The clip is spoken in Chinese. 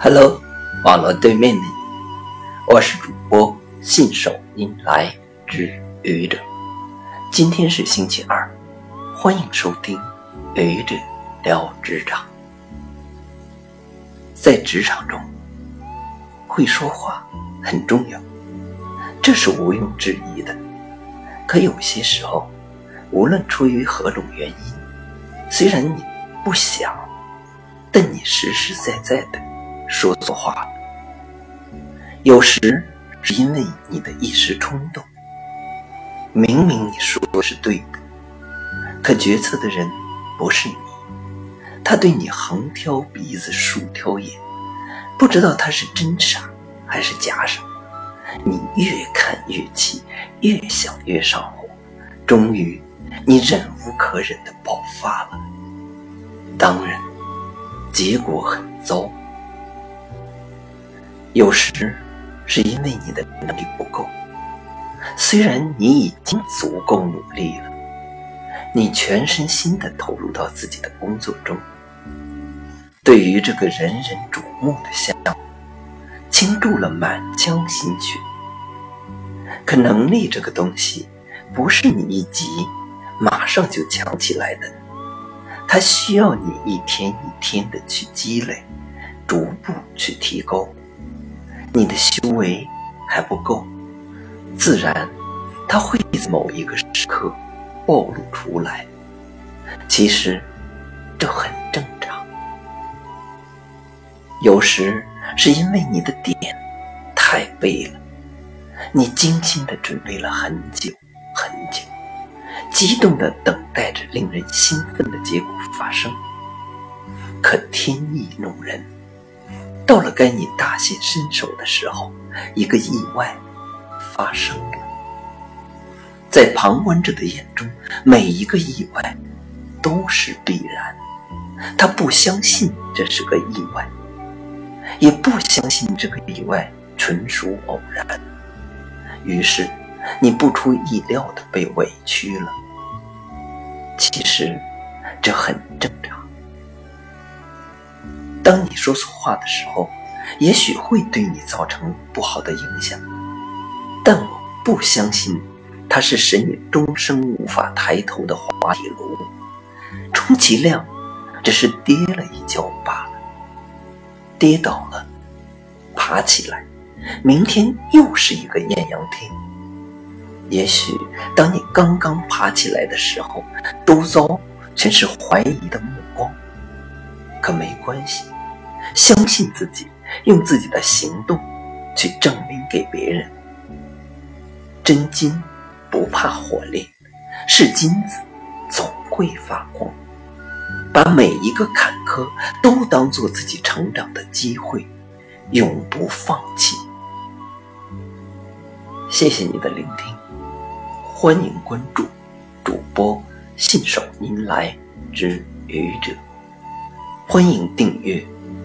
Hello，网络对面的你，我是主播信手拈来之愚者。今天是星期二，欢迎收听愚者聊职场。在职场中，会说话很重要，这是毋庸置疑的。可有些时候，无论出于何种原因，虽然你不想，但你实实在在的。说错话了，有时是因为你的一时冲动。明明你说的是对的，可决策的人不是你，他对你横挑鼻子竖挑眼，不知道他是真傻还是假傻。你越看越气，越想越上火，终于你忍无可忍的爆发了。当然，结果很糟。有时是因为你的能力不够，虽然你已经足够努力了，你全身心的投入到自己的工作中，对于这个人人瞩目的项目，倾注了满腔心血。可能力这个东西，不是你一急马上就强起来的，它需要你一天一天的去积累，逐步去提高。你的修为还不够，自然，它会在某一个时刻暴露出来。其实，这很正常。有时是因为你的点太背了，你精心的准备了很久很久，激动的等待着令人兴奋的结果发生。可天意弄人。到了该你大显身手的时候，一个意外发生了。在旁观者的眼中，每一个意外都是必然。他不相信这是个意外，也不相信这个意外纯属偶然。于是，你不出意料的被委屈了。其实，这很正。当你说错话的时候，也许会对你造成不好的影响，但我不相信它是使你终生无法抬头的滑铁卢，充其量只是跌了一跤罢了。跌倒了，爬起来，明天又是一个艳阳天。也许当你刚刚爬起来的时候，周遭全是怀疑的目光，可没关系。相信自己，用自己的行动去证明给别人。真金不怕火炼，是金子总会发光。把每一个坎坷都当做自己成长的机会，永不放弃。谢谢你的聆听，欢迎关注主播信手拈来之愚者，欢迎订阅。